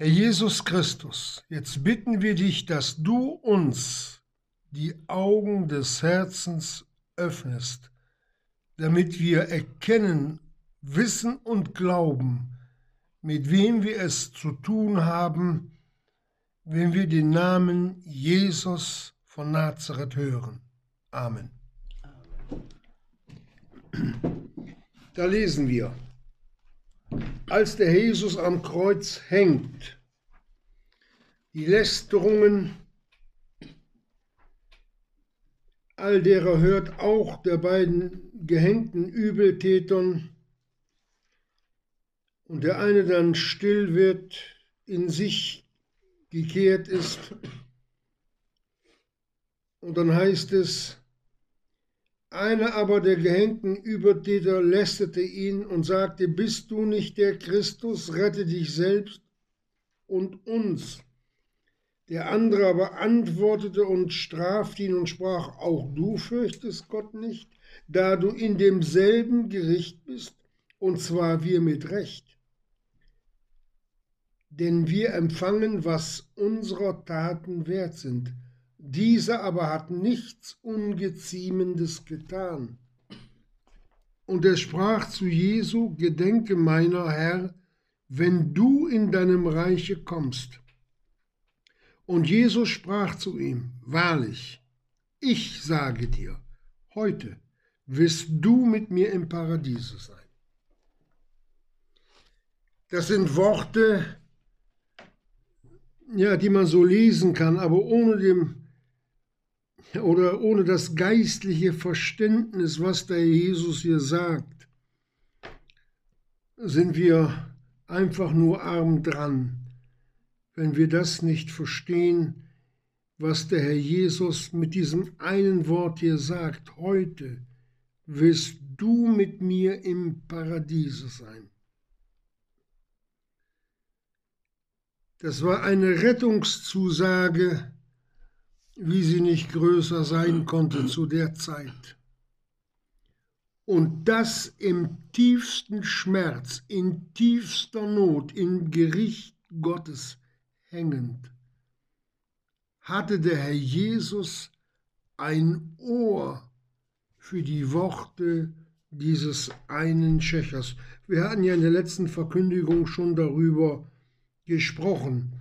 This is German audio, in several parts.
Herr Jesus Christus, jetzt bitten wir dich, dass du uns die Augen des Herzens öffnest, damit wir erkennen, wissen und glauben, mit wem wir es zu tun haben, wenn wir den Namen Jesus von Nazareth hören. Amen. Da lesen wir, als der Jesus am Kreuz hängt, die Lästerungen all derer hört auch der beiden gehängten Übeltätern und der eine dann still wird, in sich gekehrt ist. Und dann heißt es, einer aber der gehängten Übertäter lästerte ihn und sagte, bist du nicht der Christus, rette dich selbst und uns. Der andere aber antwortete und strafte ihn und sprach, auch du fürchtest Gott nicht, da du in demselben Gericht bist, und zwar wir mit Recht. Denn wir empfangen, was unserer Taten wert sind dieser aber hat nichts Ungeziemendes getan. Und er sprach zu Jesu, Gedenke meiner Herr, wenn du in deinem Reiche kommst. Und Jesus sprach zu ihm, Wahrlich, ich sage dir, heute wirst du mit mir im Paradiese sein. Das sind Worte, ja, die man so lesen kann, aber ohne dem oder ohne das geistliche Verständnis, was der Jesus hier sagt, sind wir einfach nur arm dran, wenn wir das nicht verstehen, was der Herr Jesus mit diesem einen Wort hier sagt. Heute wirst du mit mir im Paradiese sein. Das war eine Rettungszusage, wie sie nicht größer sein konnte zu der Zeit. Und das im tiefsten Schmerz, in tiefster Not, im Gericht Gottes hängend, hatte der Herr Jesus ein Ohr für die Worte dieses einen Schächers. Wir hatten ja in der letzten Verkündigung schon darüber gesprochen.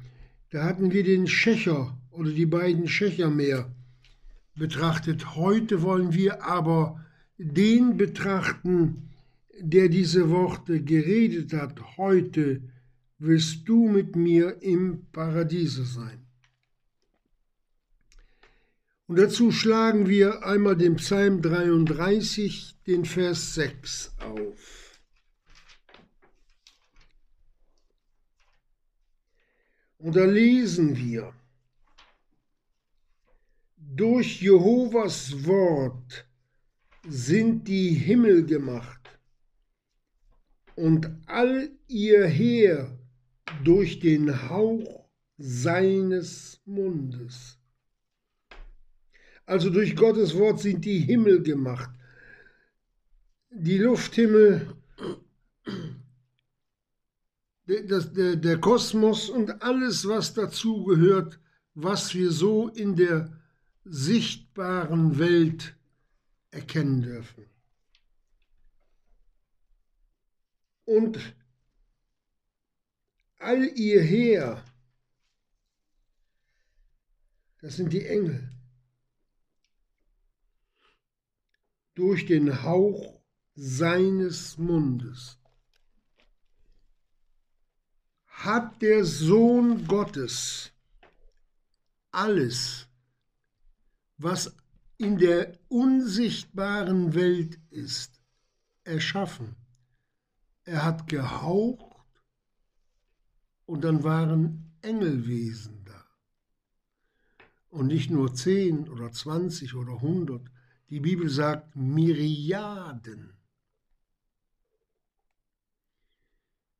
Da hatten wir den Schächer oder die beiden Schächer mehr betrachtet. Heute wollen wir aber den betrachten, der diese Worte geredet hat. Heute wirst du mit mir im Paradiese sein. Und dazu schlagen wir einmal den Psalm 33, den Vers 6 auf. Und da lesen wir, durch Jehovas Wort sind die Himmel gemacht und all ihr Heer durch den Hauch seines Mundes. Also durch Gottes Wort sind die Himmel gemacht. Die Lufthimmel, der, der, Kosmos und alles, was dazu gehört, was wir so in der sichtbaren Welt erkennen dürfen. Und all ihr Heer, das sind die Engel, durch den Hauch seines Mundes hat der Sohn Gottes alles was in der unsichtbaren Welt ist, erschaffen. Er hat gehaucht und dann waren Engelwesen da. Und nicht nur zehn oder zwanzig oder hundert. Die Bibel sagt Myriaden.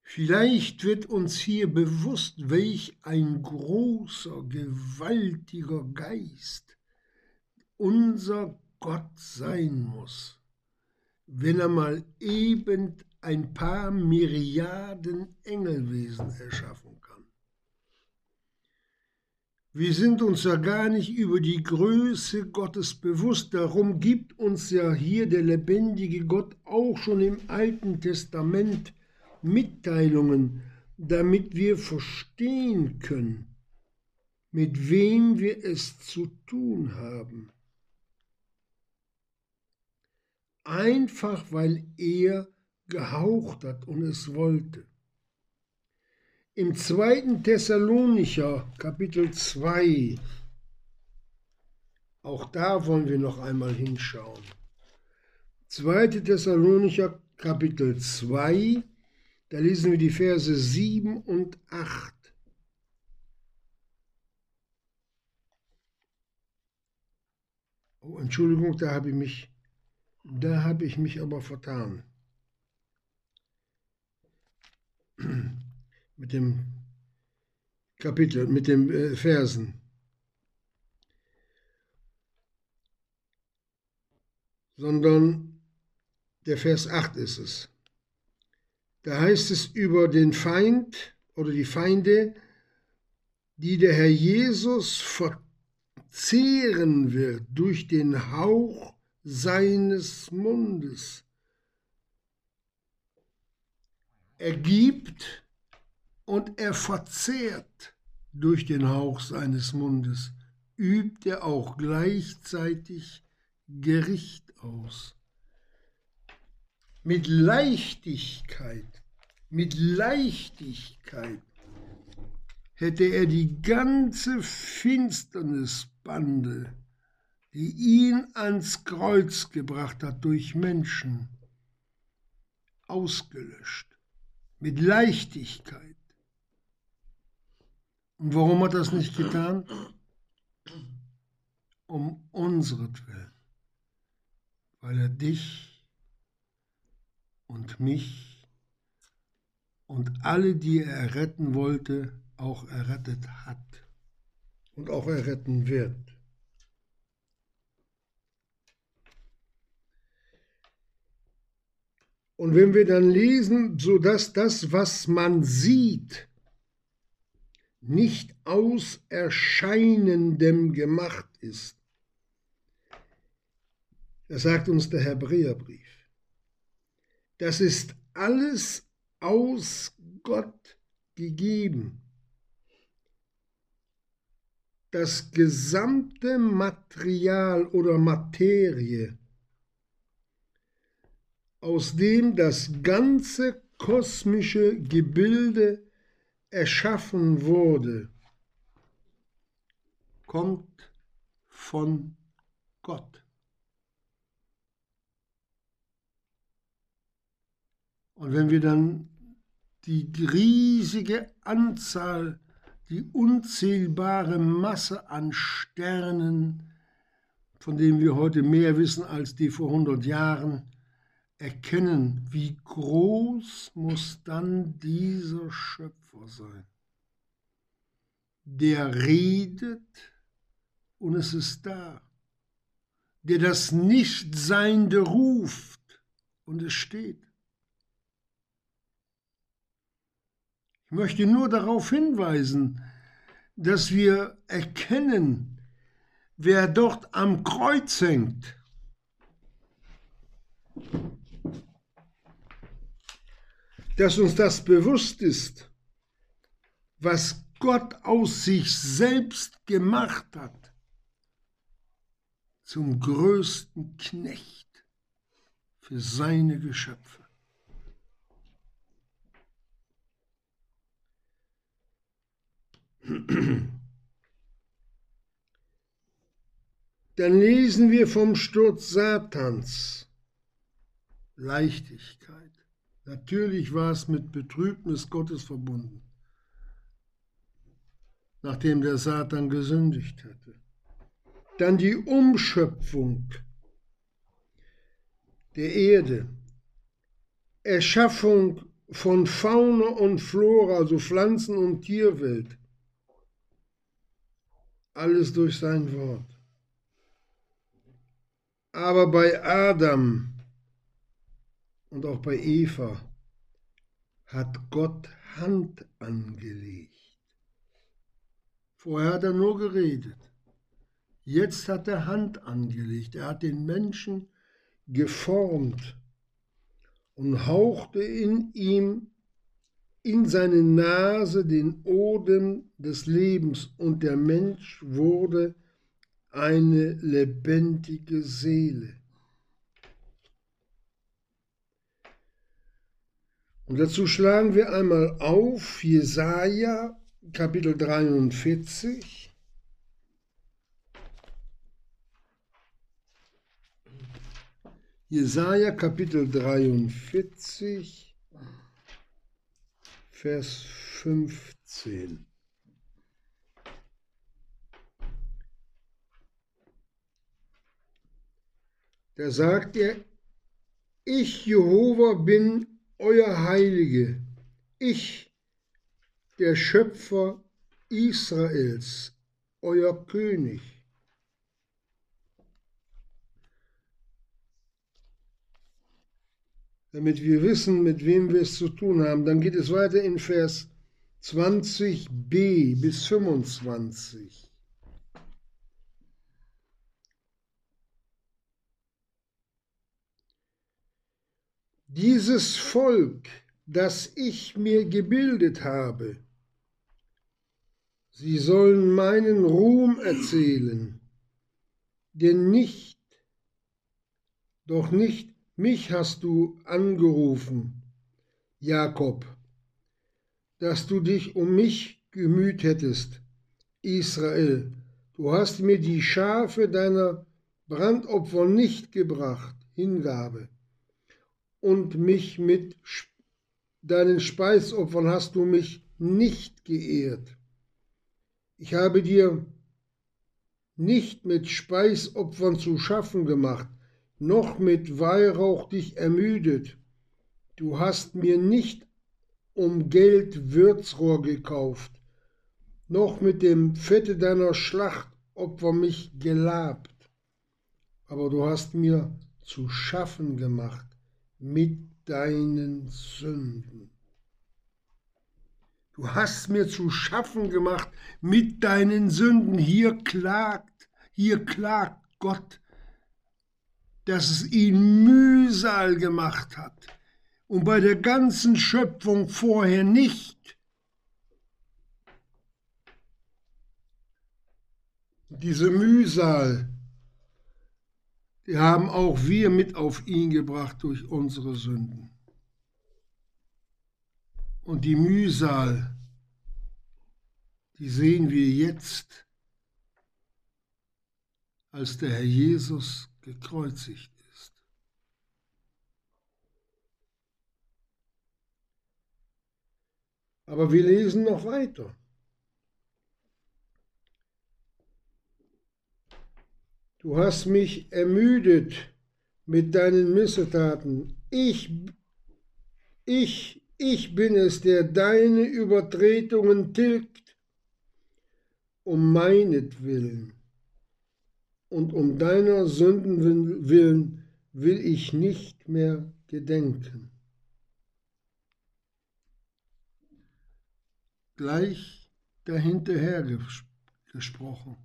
Vielleicht wird uns hier bewusst, welch ein großer, gewaltiger Geist unser Gott sein muss, wenn er mal eben ein paar Myriaden Engelwesen erschaffen kann. Wir sind uns ja gar nicht über die Größe Gottes bewusst. Darum gibt uns ja hier der lebendige Gott auch schon im Alten Testament Mitteilungen, damit wir verstehen können, mit wem wir es zu tun haben. Einfach weil er gehaucht hat und es wollte. Im zweiten Thessalonicher Kapitel 2, auch da wollen wir noch einmal hinschauen. 2. Thessalonicher Kapitel 2, da lesen wir die Verse 7 und 8. Oh, Entschuldigung, da habe ich mich, da habe ich mich aber vertan. mit dem Kapitel, mit den äh, Versen. Sondern der Vers 8 ist es. Da heißt es über den Feind oder die Feinde, die der Herr Jesus verzehren wird durch den Hauch seines Mundes. Er gibt und er verzehrt durch den Hauch seines Mundes, übt er auch gleichzeitig Gericht aus. Mit Leichtigkeit, mit Leichtigkeit hätte er die ganze Finsternisbande, die ihn ans Kreuz gebracht hat durch Menschen, ausgelöscht. Mit Leichtigkeit. Und warum hat er das nicht getan? Um unseretwillen. Weil er dich und mich und alle, die er erretten wollte, auch errettet hat und auch erretten wird. Und wenn wir dann lesen, so dass das, was man sieht, nicht aus Erscheinendem gemacht ist. Das sagt uns der Hebräerbrief. Das ist alles aus Gott gegeben. Das gesamte Material oder Materie, aus dem das ganze kosmische Gebilde erschaffen wurde, kommt von Gott. Und wenn wir dann die riesige Anzahl, die unzählbare Masse an Sternen, von denen wir heute mehr wissen als die vor 100 Jahren, erkennen, wie groß muss dann dieser Schöpfer sein, der redet und es ist da, der das Nichtseinende ruft und es steht. Ich möchte nur darauf hinweisen, dass wir erkennen, wer dort am Kreuz hängt dass uns das bewusst ist, was Gott aus sich selbst gemacht hat, zum größten Knecht für seine Geschöpfe. Dann lesen wir vom Sturz Satans. Leichtigkeit. Natürlich war es mit Betrübnis Gottes verbunden, nachdem der Satan gesündigt hatte. Dann die Umschöpfung der Erde, Erschaffung von Fauna und Flora, also Pflanzen- und Tierwelt. Alles durch sein Wort. Aber bei Adam und auch bei Eva hat Gott Hand angelegt. Vorher hat er nur geredet. Jetzt hat er Hand angelegt. Er hat den Menschen geformt und hauchte in ihm, in seine Nase den Odem des Lebens und der Mensch wurde eine lebendige Seele. Und dazu schlagen wir einmal auf Jesaja Kapitel 43. Jesaja Kapitel 43, Vers 15. Da sagt er, ich Jehova bin euer Heilige, ich, der Schöpfer Israels, euer König. Damit wir wissen, mit wem wir es zu tun haben, dann geht es weiter in Vers 20b bis 25. Dieses Volk, das ich mir gebildet habe, sie sollen meinen Ruhm erzählen, denn nicht, doch nicht mich hast du angerufen, Jakob, dass du dich um mich gemüht hättest, Israel, du hast mir die Schafe deiner Brandopfer nicht gebracht, Hingabe und mich mit deinen Speisopfern hast du mich nicht geehrt. Ich habe dir nicht mit Speisopfern zu schaffen gemacht, noch mit Weihrauch dich ermüdet. Du hast mir nicht um Geld Würzrohr gekauft, noch mit dem Fette deiner Schlachtopfer mich gelabt. Aber du hast mir zu schaffen gemacht mit deinen Sünden. Du hast mir zu schaffen gemacht mit deinen Sünden. Hier klagt, hier klagt Gott, dass es ihn Mühsal gemacht hat und bei der ganzen Schöpfung vorher nicht. Diese Mühsal die haben auch wir mit auf ihn gebracht durch unsere Sünden. Und die Mühsal, die sehen wir jetzt, als der Herr Jesus gekreuzigt ist. Aber wir lesen noch weiter. Du hast mich ermüdet mit deinen Missetaten. Ich, ich, ich bin es, der deine Übertretungen tilgt, um meinetwillen. Und um deiner Sünden willen will ich nicht mehr gedenken. Gleich dahinterher gesprochen.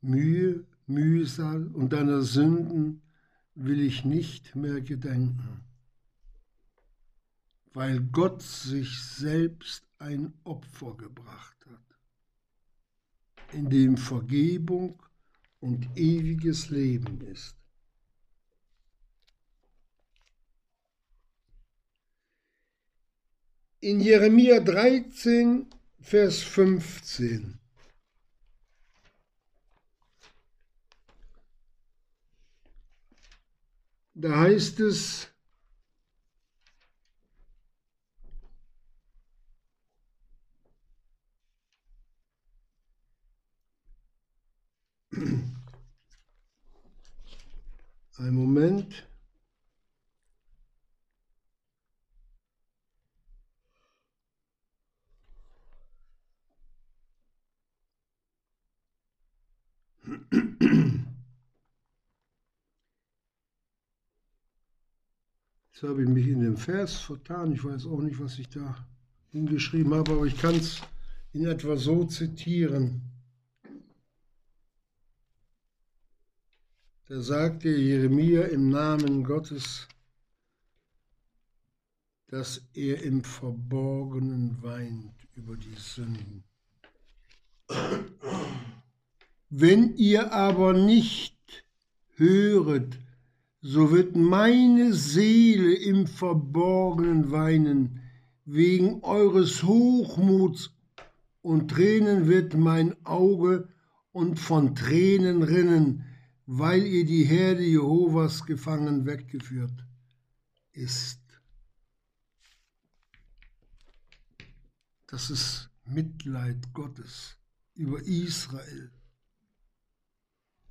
Mühe, Mühsal und deiner Sünden will ich nicht mehr gedenken, weil Gott sich selbst ein Opfer gebracht hat, in dem Vergebung und ewiges Leben ist. In Jeremia 13, Vers 15 Da heißt es, ein Moment. Jetzt habe ich mich in dem Vers vertan. Ich weiß auch nicht, was ich da hingeschrieben habe, aber ich kann es in etwa so zitieren. Da sagte Jeremia im Namen Gottes, dass er im Verborgenen weint über die Sünden. Wenn ihr aber nicht höret, so wird meine Seele im Verborgenen weinen, wegen eures Hochmuts, und Tränen wird mein Auge und von Tränen rinnen, weil ihr die Herde Jehovas gefangen weggeführt ist. Das ist Mitleid Gottes über Israel,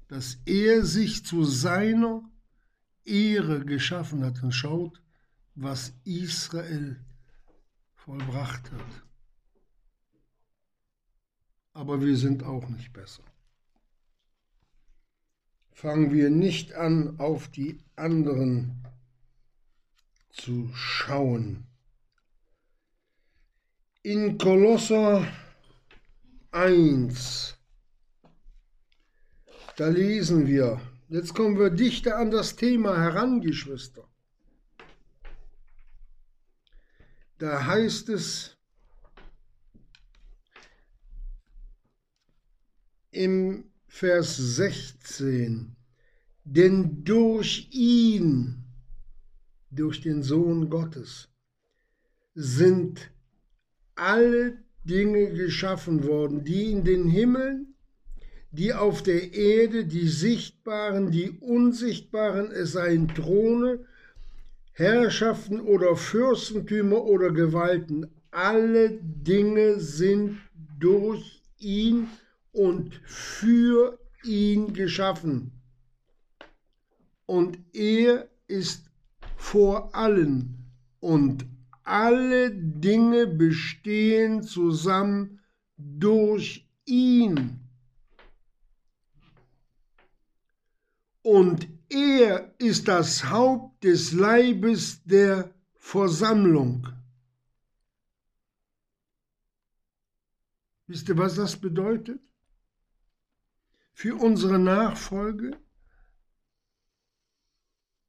dass er sich zu seiner Ehre geschaffen hat und schaut, was Israel vollbracht hat. Aber wir sind auch nicht besser. Fangen wir nicht an, auf die anderen zu schauen. In Kolosser 1, da lesen wir, jetzt kommen wir dichter an das Thema heran, Geschwister. Da heißt es im Vers 16, denn durch ihn, durch den Sohn Gottes, sind alle Dinge geschaffen worden, die in den Himmeln, die auf der Erde, die sichtbaren, die unsichtbaren, es seien Throne, Herrschaften oder Fürstentümer oder Gewalten, alle Dinge sind durch ihn und für ihn geschaffen. Und er ist vor allen und alle Dinge bestehen zusammen durch ihn. Und er ist das Haupt des Leibes der Versammlung. Wisst ihr, was das bedeutet? Für unsere Nachfolge?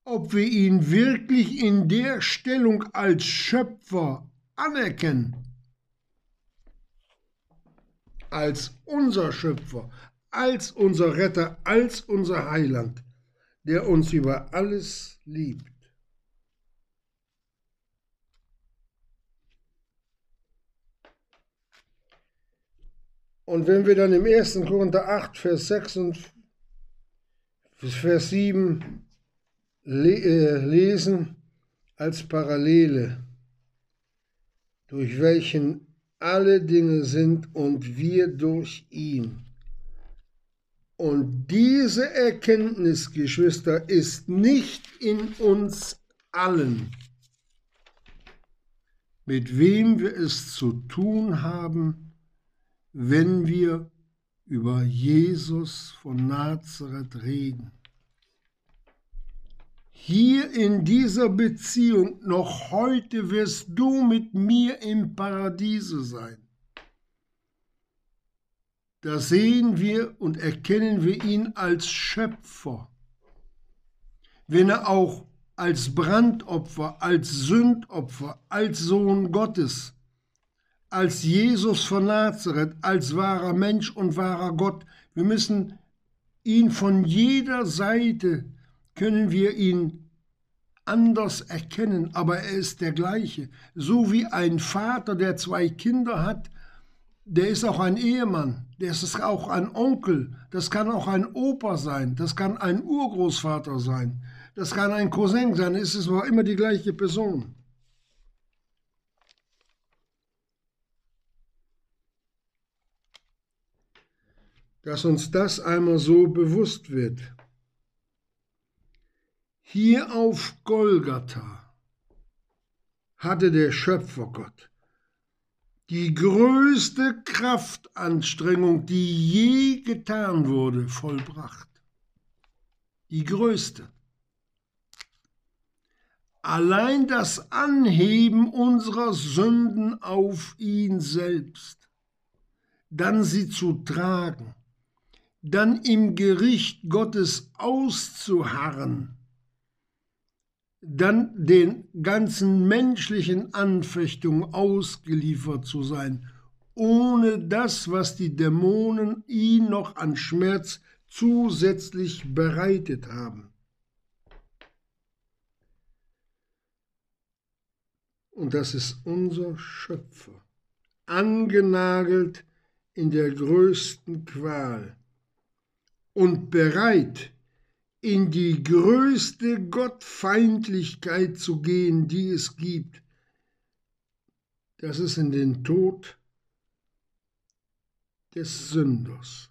Ob wir ihn wirklich in der Stellung als Schöpfer anerkennen, als unser Schöpfer, als unser Retter, als unser Heiland der uns über alles liebt. Und wenn wir dann im 1. Korinther 8, Vers 6 und Vers 7 äh, lesen als Parallele, durch welchen alle Dinge sind und wir durch ihn. Und diese Erkenntnis, Geschwister, ist nicht in uns allen. Mit wem wir es zu tun haben, wenn wir über Jesus von Nazareth reden. Hier in dieser Beziehung noch heute wirst du mit mir im Paradiese sein da sehen wir und erkennen wir ihn als Schöpfer. Wenn er auch als Brandopfer, als Sündopfer, als Sohn Gottes, als Jesus von Nazareth, als wahrer Mensch und wahrer Gott, wir müssen ihn von jeder Seite, können wir ihn anders erkennen, aber er ist der gleiche. So wie ein Vater, der zwei Kinder hat, der ist auch ein Ehemann, der ist auch ein Onkel, das kann auch ein Opa sein, das kann ein Urgroßvater sein, das kann ein Cousin sein, es ist aber immer die gleiche Person. Dass uns das einmal so bewusst wird. Hier auf Golgatha hatte der Schöpfergott die größte Kraftanstrengung, die je getan wurde, vollbracht. Die größte. Allein das Anheben unserer Sünden auf ihn selbst. dann sie zu tragen, dann im Gericht Gottes auszuharren, dann den ganzen menschlichen Anfechtungen ausgeliefert zu sein, ohne das, was die Dämonen ihn noch an Schmerz zusätzlich bereitet haben. Und das ist unser Schöpfer, angenagelt in der größten Qual und bereit, in die größte Gottfeindlichkeit zu gehen, die es gibt. Das ist in den Tod des Sünders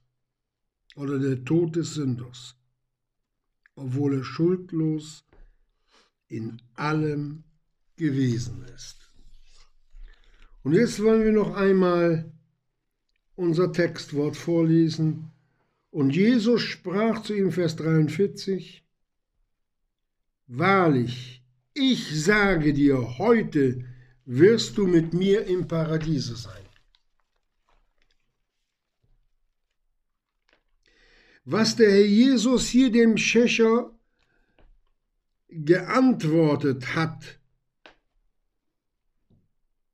oder der Tod des Sünders, obwohl er schuldlos in allem gewesen ist. Und jetzt wollen wir noch einmal unser Textwort vorlesen. Und Jesus sprach zu ihm, Vers 43, Wahrlich, ich sage dir, heute wirst du mit mir im Paradiese sein. Was der Herr Jesus hier dem Schächer geantwortet hat,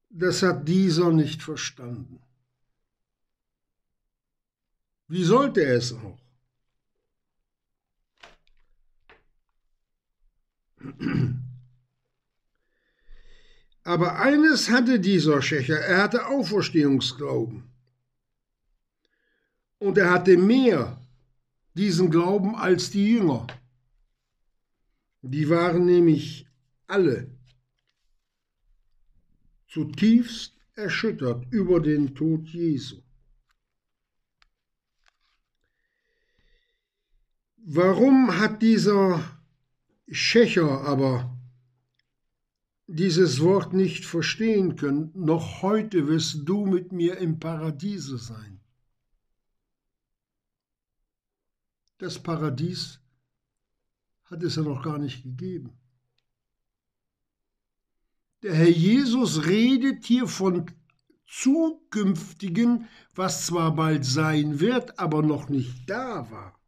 das hat dieser nicht verstanden. Wie sollte er es auch? Aber eines hatte dieser Schächer, er hatte Auferstehungsglauben. Und er hatte mehr diesen Glauben als die Jünger. Die waren nämlich alle zutiefst erschüttert über den Tod Jesu. Warum hat dieser Schächer aber dieses Wort nicht verstehen können? Noch heute wirst du mit mir im Paradiese sein. Das Paradies hat es ja noch gar nicht gegeben. Der Herr Jesus redet hier von zukünftigen, was zwar bald sein wird, aber noch nicht da war.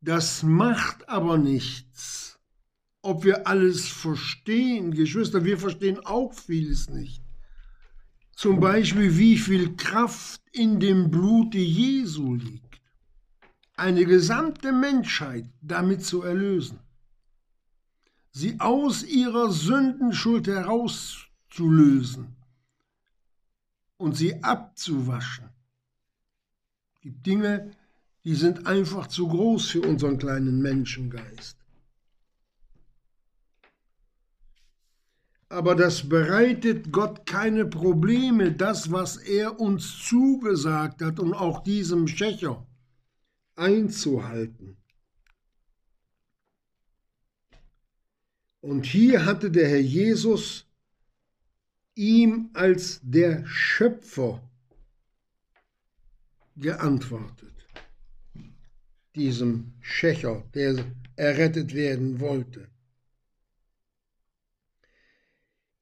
Das macht aber nichts, ob wir alles verstehen. Geschwister, wir verstehen auch vieles nicht. Zum Beispiel, wie viel Kraft in dem Blute Jesu liegt. Eine gesamte Menschheit damit zu erlösen. Sie aus ihrer Sündenschuld herauszulösen und sie abzuwaschen. Es gibt Dinge, die sind einfach zu groß für unseren kleinen Menschengeist. aber das bereitet Gott keine Probleme, das, was er uns zugesagt hat und auch diesem Schächer einzuhalten. Und hier hatte der Herr Jesus ihm als der Schöpfer geantwortet, diesem Schächer, der errettet werden wollte.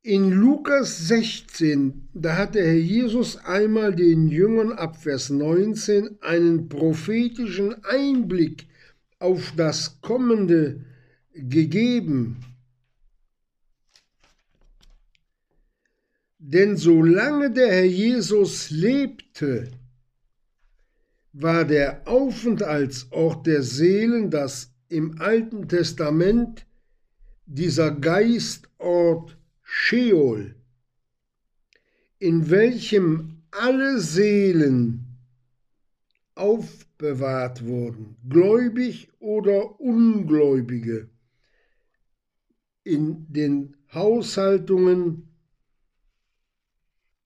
In Lukas 16, da hat der Herr Jesus einmal den Jüngern ab Vers 19 einen prophetischen Einblick auf das Kommende gegeben. Denn solange der Herr Jesus lebte, war der Aufenthaltsort der Seelen, das im Alten Testament dieser Geistort Sheol, in welchem alle Seelen aufbewahrt wurden, gläubig oder ungläubige, in den Haushaltungen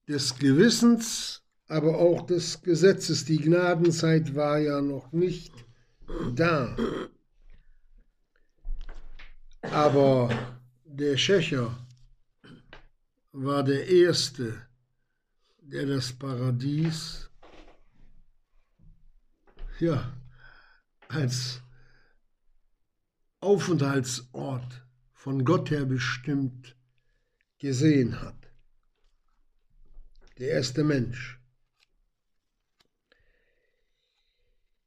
des Gewissens, aber auch des Gesetzes. Die Gnadenzeit war ja noch nicht da. Aber der Schächer war der Erste, der das Paradies ja, als Aufenthaltsort von Gott her bestimmt gesehen hat. der erste Mensch.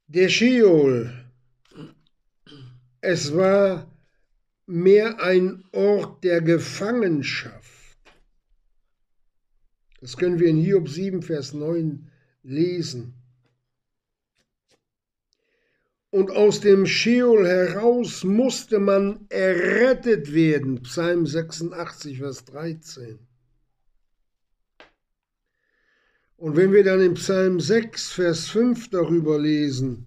Der Sheol, es war mehr ein Ort der Gefangenschaft. Das können wir in Hiob 7, Vers 9 lesen. Und aus dem Sheol heraus musste man errettet werden. Psalm 86, Vers 13. Und wenn wir dann im Psalm 6, Vers 5 darüber lesen,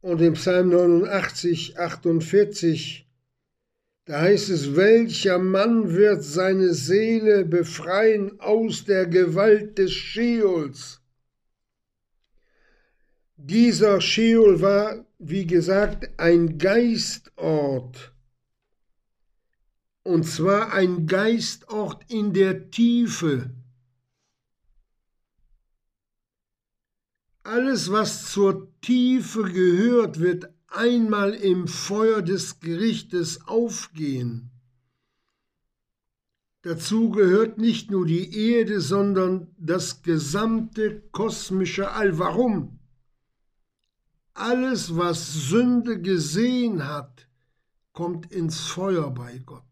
und im Psalm 89, 48, da heißt es, welcher Mann wird seine Seele befreien aus der Gewalt des Scheols? Dieser Scheol war, wie gesagt, ein Geistort. Und zwar ein Geistort in der Tiefe. Alles, was zur Tiefe gehört, wird einmal im Feuer des Gerichtes aufgehen. Dazu gehört nicht nur die Erde, sondern das gesamte kosmische All. Warum? Alles, was Sünde gesehen hat, kommt ins Feuer bei Gott.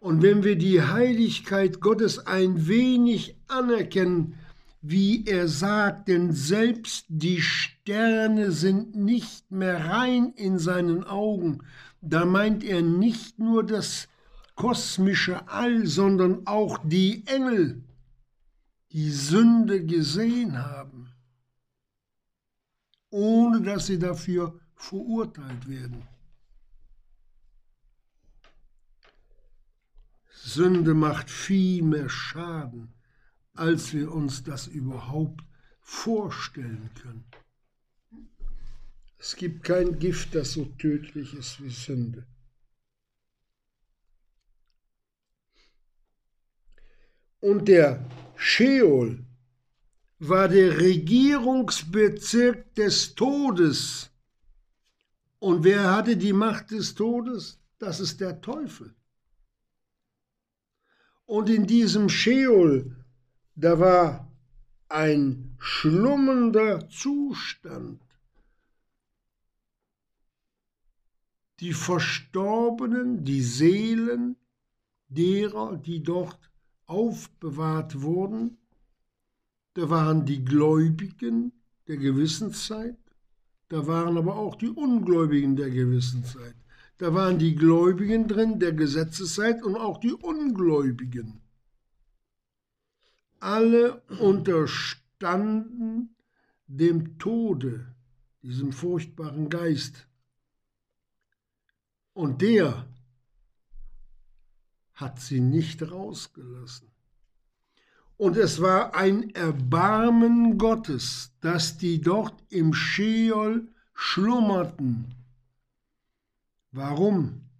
Und wenn wir die Heiligkeit Gottes ein wenig anerkennen, wie er sagt, denn selbst die Sterne sind nicht mehr rein in seinen Augen. Da meint er nicht nur das kosmische All, sondern auch die Engel, die Sünde gesehen haben, ohne dass sie dafür verurteilt werden. Sünde macht viel mehr Schaden als wir uns das überhaupt vorstellen können. Es gibt kein Gift, das so tödlich ist wie Sünde. Und der Sheol war der Regierungsbezirk des Todes. Und wer hatte die Macht des Todes? Das ist der Teufel. Und in diesem Sheol da war ein schlummernder Zustand. Die Verstorbenen, die Seelen derer, die dort aufbewahrt wurden, da waren die Gläubigen der Gewissenszeit, da waren aber auch die Ungläubigen der Gewissenszeit. Da waren die Gläubigen drin der Gesetzeszeit und auch die Ungläubigen alle unterstanden dem Tode, diesem furchtbaren Geist. Und der hat sie nicht rausgelassen. Und es war ein Erbarmen Gottes, dass die dort im Scheol schlummerten. Warum?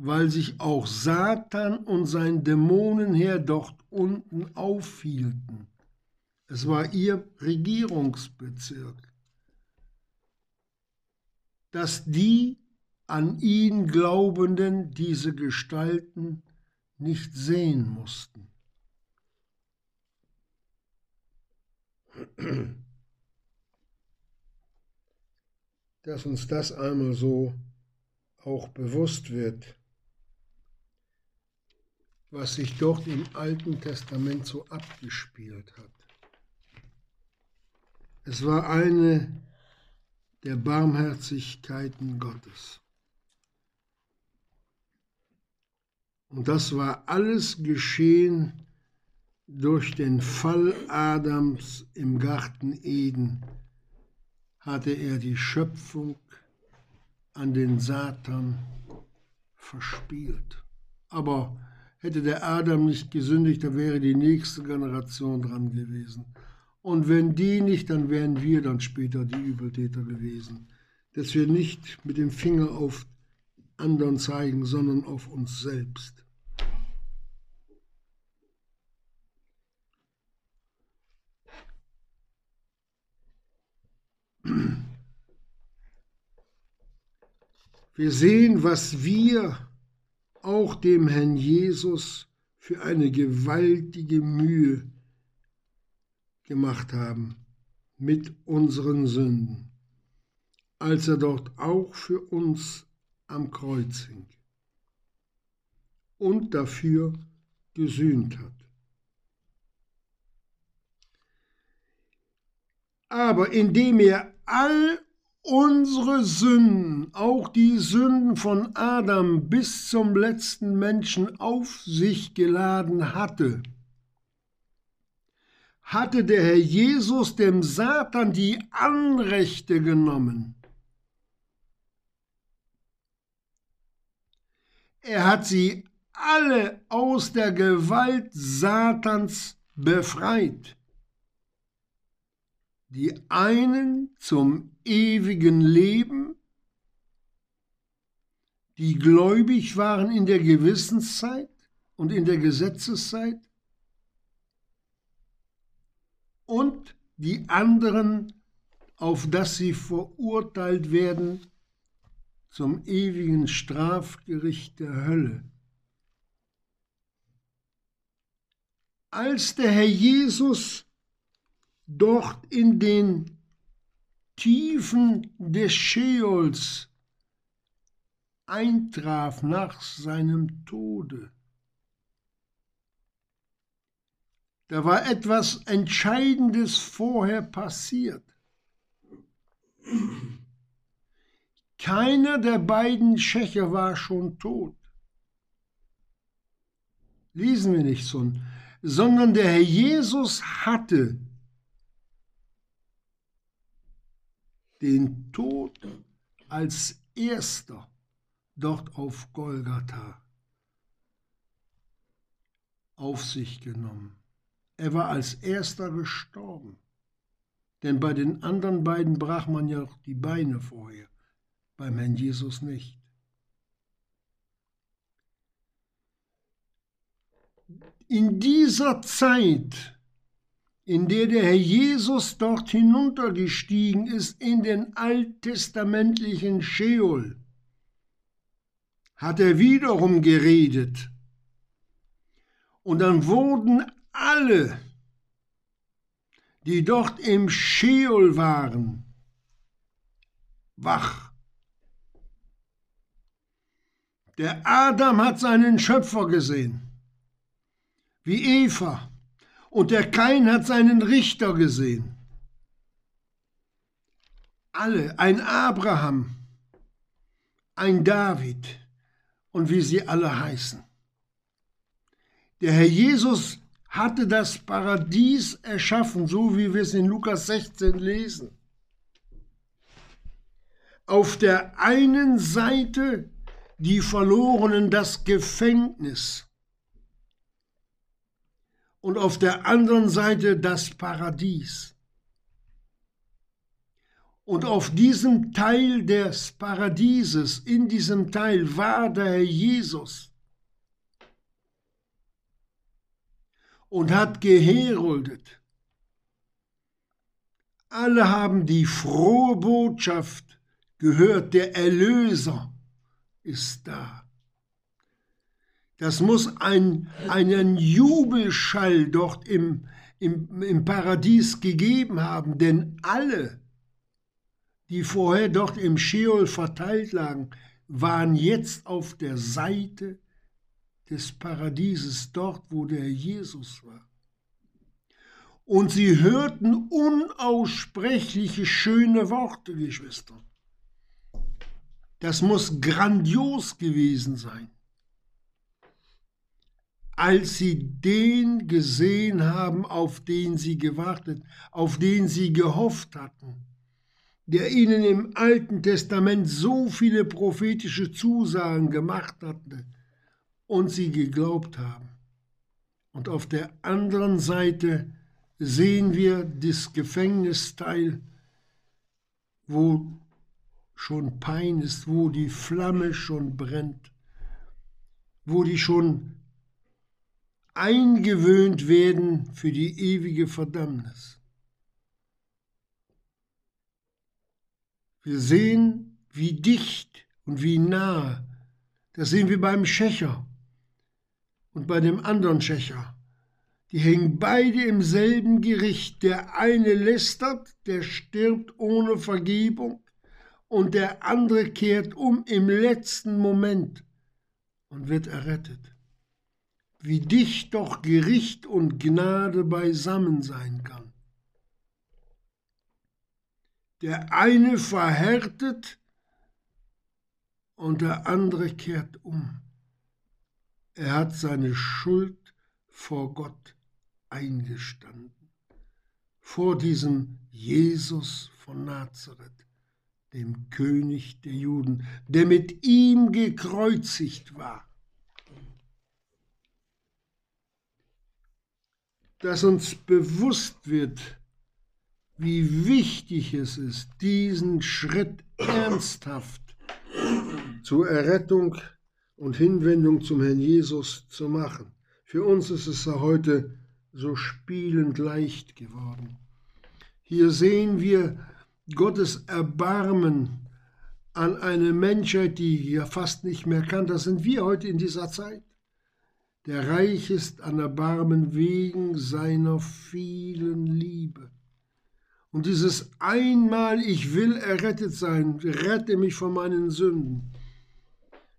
weil sich auch Satan und sein Dämonenheer dort unten aufhielten. Es war ihr Regierungsbezirk. Dass die an ihn Glaubenden diese Gestalten nicht sehen mussten. Dass uns das einmal so auch bewusst wird was sich dort im Alten Testament so abgespielt hat. Es war eine der Barmherzigkeiten Gottes. Und das war alles geschehen durch den Fall Adams im Garten Eden, hatte er die Schöpfung an den Satan verspielt. Aber Hätte der Adam nicht gesündigt, dann wäre die nächste Generation dran gewesen. Und wenn die nicht, dann wären wir dann später die Übeltäter gewesen. Dass wir nicht mit dem Finger auf anderen zeigen, sondern auf uns selbst. Wir sehen, was wir auch dem Herrn Jesus für eine gewaltige Mühe gemacht haben mit unseren Sünden, als er dort auch für uns am Kreuz hing und dafür gesühnt hat. Aber indem er all unsere Sünden, auch die Sünden von Adam bis zum letzten Menschen auf sich geladen hatte, hatte der Herr Jesus dem Satan die Anrechte genommen. Er hat sie alle aus der Gewalt Satans befreit. Die einen zum ewigen Leben, die gläubig waren in der Gewissenszeit und in der Gesetzeszeit, und die anderen, auf dass sie verurteilt werden zum ewigen Strafgericht der Hölle. Als der Herr Jesus dort in den Tiefen des Scheols eintraf nach seinem Tode, Da war etwas Entscheidendes vorher passiert. Keiner der beiden Schächer war schon tot. Lesen wir nicht so, sondern der Herr Jesus hatte den Tod als erster dort auf Golgatha auf sich genommen. Er war als erster gestorben. Denn bei den anderen beiden brach man ja auch die Beine vorher, beim Herrn Jesus nicht. In dieser Zeit, in der der Herr Jesus dort hinuntergestiegen ist in den alttestamentlichen Scheol, hat er wiederum geredet. Und dann wurden alle, die dort im Scheol waren, wach. Der Adam hat seinen Schöpfer gesehen, wie Eva, und der Kain hat seinen Richter gesehen. Alle, ein Abraham, ein David und wie sie alle heißen. Der Herr Jesus hatte das Paradies erschaffen, so wie wir es in Lukas 16 lesen. Auf der einen Seite die Verlorenen das Gefängnis und auf der anderen Seite das Paradies. Und auf diesem Teil des Paradieses, in diesem Teil war der Herr Jesus. und hat geheroldet. Alle haben die frohe Botschaft gehört, der Erlöser ist da. Das muss ein, einen Jubelschall dort im, im, im Paradies gegeben haben, denn alle, die vorher dort im Scheol verteilt lagen, waren jetzt auf der Seite des Paradieses, dort wo der Jesus war. Und sie hörten unaussprechliche schöne Worte, Geschwister. Das muss grandios gewesen sein. Als sie den gesehen haben, auf den sie gewartet, auf den sie gehofft hatten, der ihnen im Alten Testament so viele prophetische Zusagen gemacht hatte, und sie geglaubt haben. Und auf der anderen Seite sehen wir das Gefängnisteil, wo schon Pein ist, wo die Flamme schon brennt, wo die schon eingewöhnt werden für die ewige Verdammnis. Wir sehen, wie dicht und wie nahe. Das sehen wir beim Schächer und bei dem anderen Schächer. Die hängen beide im selben Gericht. Der eine lästert, der stirbt ohne Vergebung, und der andere kehrt um im letzten Moment und wird errettet. Wie dicht doch Gericht und Gnade beisammen sein kann. Der eine verhärtet und der andere kehrt um. Er hat seine Schuld vor Gott eingestanden, vor diesem Jesus von Nazareth, dem König der Juden, der mit ihm gekreuzigt war. Dass uns bewusst wird, wie wichtig es ist, diesen Schritt ernsthaft zur Errettung und Hinwendung zum Herrn Jesus zu machen. Für uns ist es heute so spielend leicht geworden. Hier sehen wir Gottes Erbarmen an eine Menschheit, die ja fast nicht mehr kann. Das sind wir heute in dieser Zeit. Der reich ist an Erbarmen wegen seiner vielen Liebe. Und dieses einmal, ich will errettet sein, rette mich von meinen Sünden.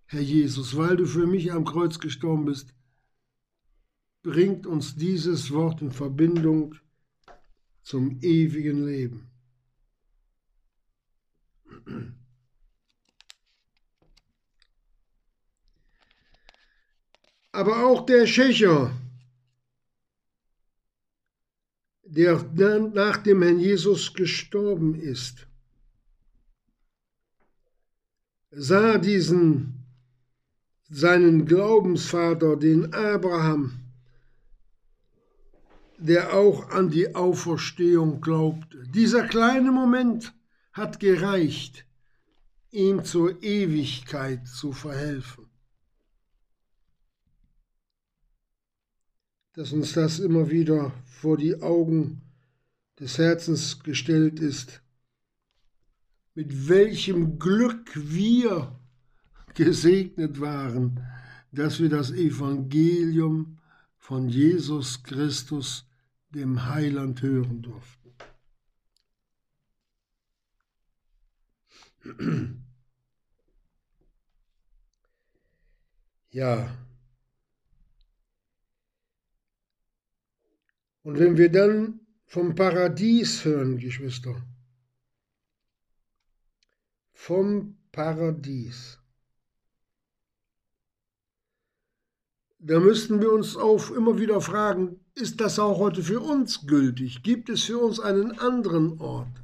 Herr Jesus, weil du für mich am Kreuz gestorben bist, bringt uns dieses Wort in Verbindung zum ewigen Leben. Aber auch der Schächer, der nach dem Herrn Jesus gestorben ist, sah diesen seinen Glaubensvater, den Abraham, der auch an die Auferstehung glaubte. Dieser kleine Moment hat gereicht, ihm zur Ewigkeit zu verhelfen. Dass uns das immer wieder vor die Augen des Herzens gestellt ist, mit welchem Glück wir gesegnet waren, dass wir das Evangelium von Jesus Christus dem Heiland hören durften. Ja. Und wenn wir dann vom Paradies hören, Geschwister, vom Paradies, da müssten wir uns auch immer wieder fragen, ist das auch heute für uns gültig? Gibt es für uns einen anderen Ort?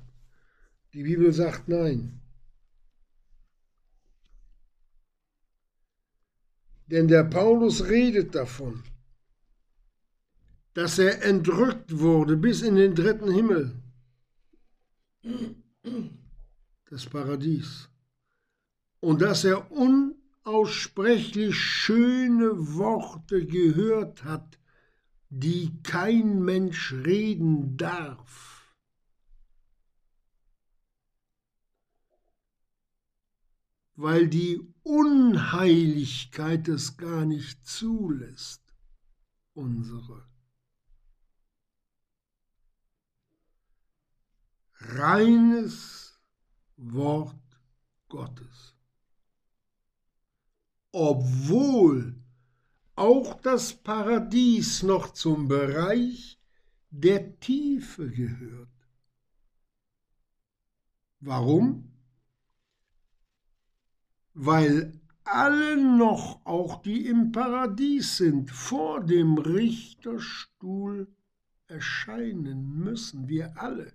Die Bibel sagt nein. Denn der Paulus redet davon, dass er entrückt wurde bis in den dritten Himmel, das Paradies, und dass er unaussprechlich schöne Worte gehört hat, die kein Mensch reden darf. Weil die Unheiligkeit es gar nicht zulässt, unsere. Reines Wort Gottes. Obwohl auch das Paradies noch zum Bereich der Tiefe gehört. Warum? Weil alle noch, auch die im Paradies sind, vor dem Richterstuhl erscheinen müssen, wir alle.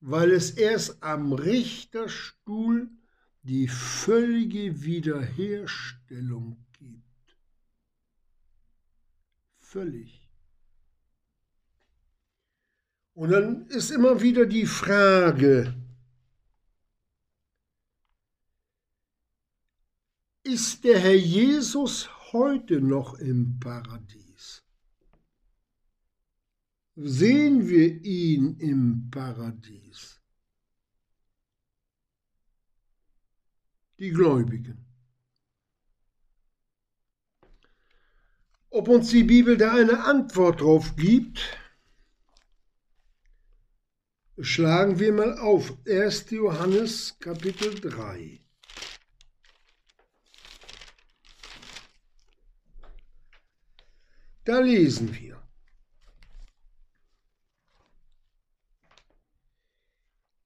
Weil es erst am Richterstuhl die völlige Wiederherstellung gibt. Völlig. Und dann ist immer wieder die Frage, ist der Herr Jesus heute noch im Paradies? Sehen wir ihn im Paradies? die Gläubigen. Ob uns die Bibel da eine Antwort drauf gibt, schlagen wir mal auf. 1. Johannes Kapitel 3. Da lesen wir.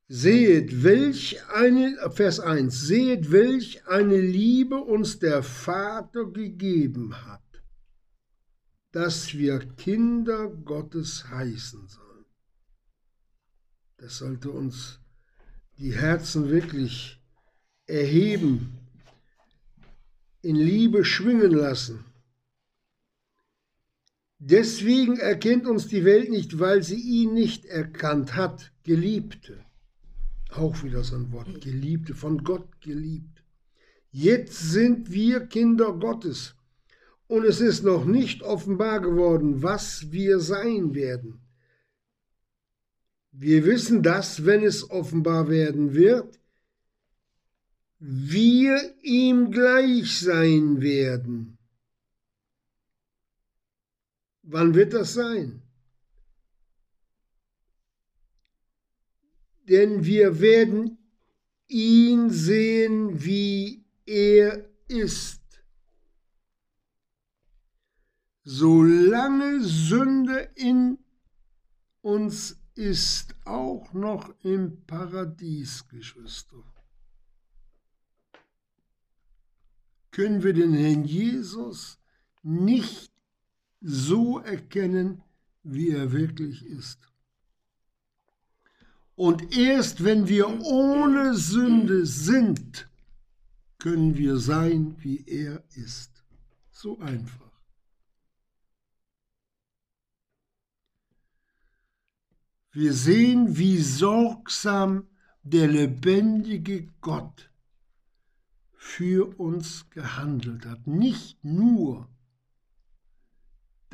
Seht, welch eine, Vers 1, seht, welch eine Liebe uns der Vater gegeben hat, dass wir Kinder Gottes heißen sollen. Das sollte uns die Herzen wirklich erheben, in Liebe schwingen lassen. Deswegen erkennt uns die Welt nicht, weil sie ihn nicht erkannt hat, Geliebte. Auch wieder so ein Wort, Geliebte, von Gott geliebt. Jetzt sind wir Kinder Gottes und es ist noch nicht offenbar geworden, was wir sein werden. Wir wissen dass, wenn es offenbar werden wird, wir ihm gleich sein werden. Wann wird das sein? Denn wir werden ihn sehen, wie er ist. Solange Sünde in uns ist, auch noch im Paradies, Geschwister, können wir den Herrn Jesus nicht so erkennen, wie er wirklich ist. Und erst wenn wir ohne Sünde sind, können wir sein, wie er ist. So einfach. Wir sehen, wie sorgsam der lebendige Gott für uns gehandelt hat. Nicht nur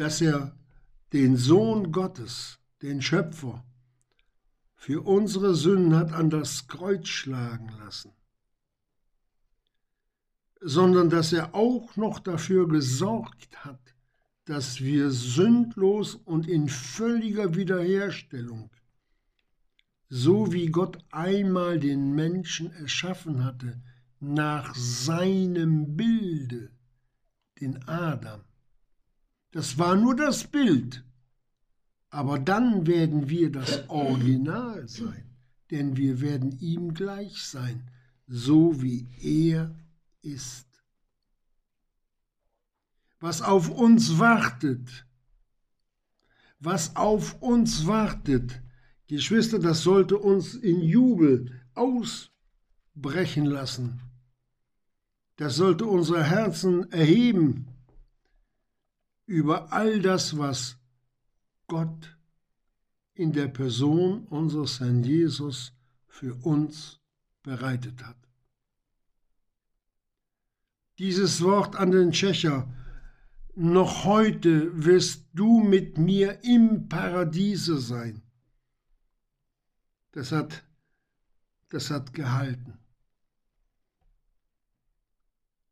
dass er den Sohn Gottes, den Schöpfer, für unsere Sünden hat an das Kreuz schlagen lassen, sondern dass er auch noch dafür gesorgt hat, dass wir sündlos und in völliger Wiederherstellung, so wie Gott einmal den Menschen erschaffen hatte, nach seinem Bilde, den Adam, das war nur das Bild. Aber dann werden wir das Original sein, denn wir werden ihm gleich sein, so wie er ist. Was auf uns wartet, was auf uns wartet, Geschwister, das sollte uns in Jubel ausbrechen lassen. Das sollte unsere Herzen erheben über all das, was Gott in der Person unseres Herrn Jesus für uns bereitet hat. Dieses Wort an den Tschecher, noch heute wirst du mit mir im Paradiese sein. Das hat, das hat gehalten.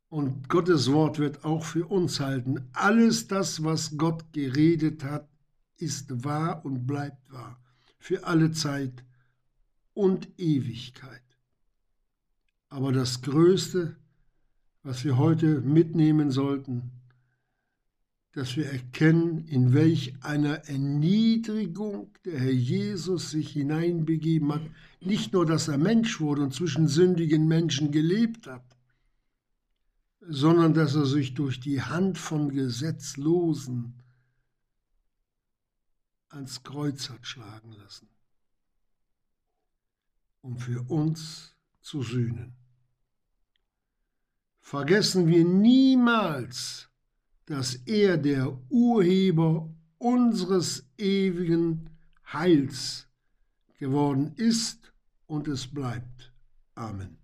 Und Gottes Wort wird auch für uns halten. Alles das, was Gott geredet hat, ist wahr und bleibt wahr. Für alle Zeit und Ewigkeit. Aber das Größte, was wir heute mitnehmen sollten, dass wir erkennen, in welch einer Erniedrigung der Herr Jesus sich hineinbegeben hat. Nicht nur, dass er Mensch wurde und zwischen sündigen Menschen gelebt hat, sondern dass er sich durch die Hand von Gesetzlosen ans Kreuz hat schlagen lassen, um für uns zu sühnen. Vergessen wir niemals, dass er der Urheber unseres ewigen Heils geworden ist und es bleibt. Amen.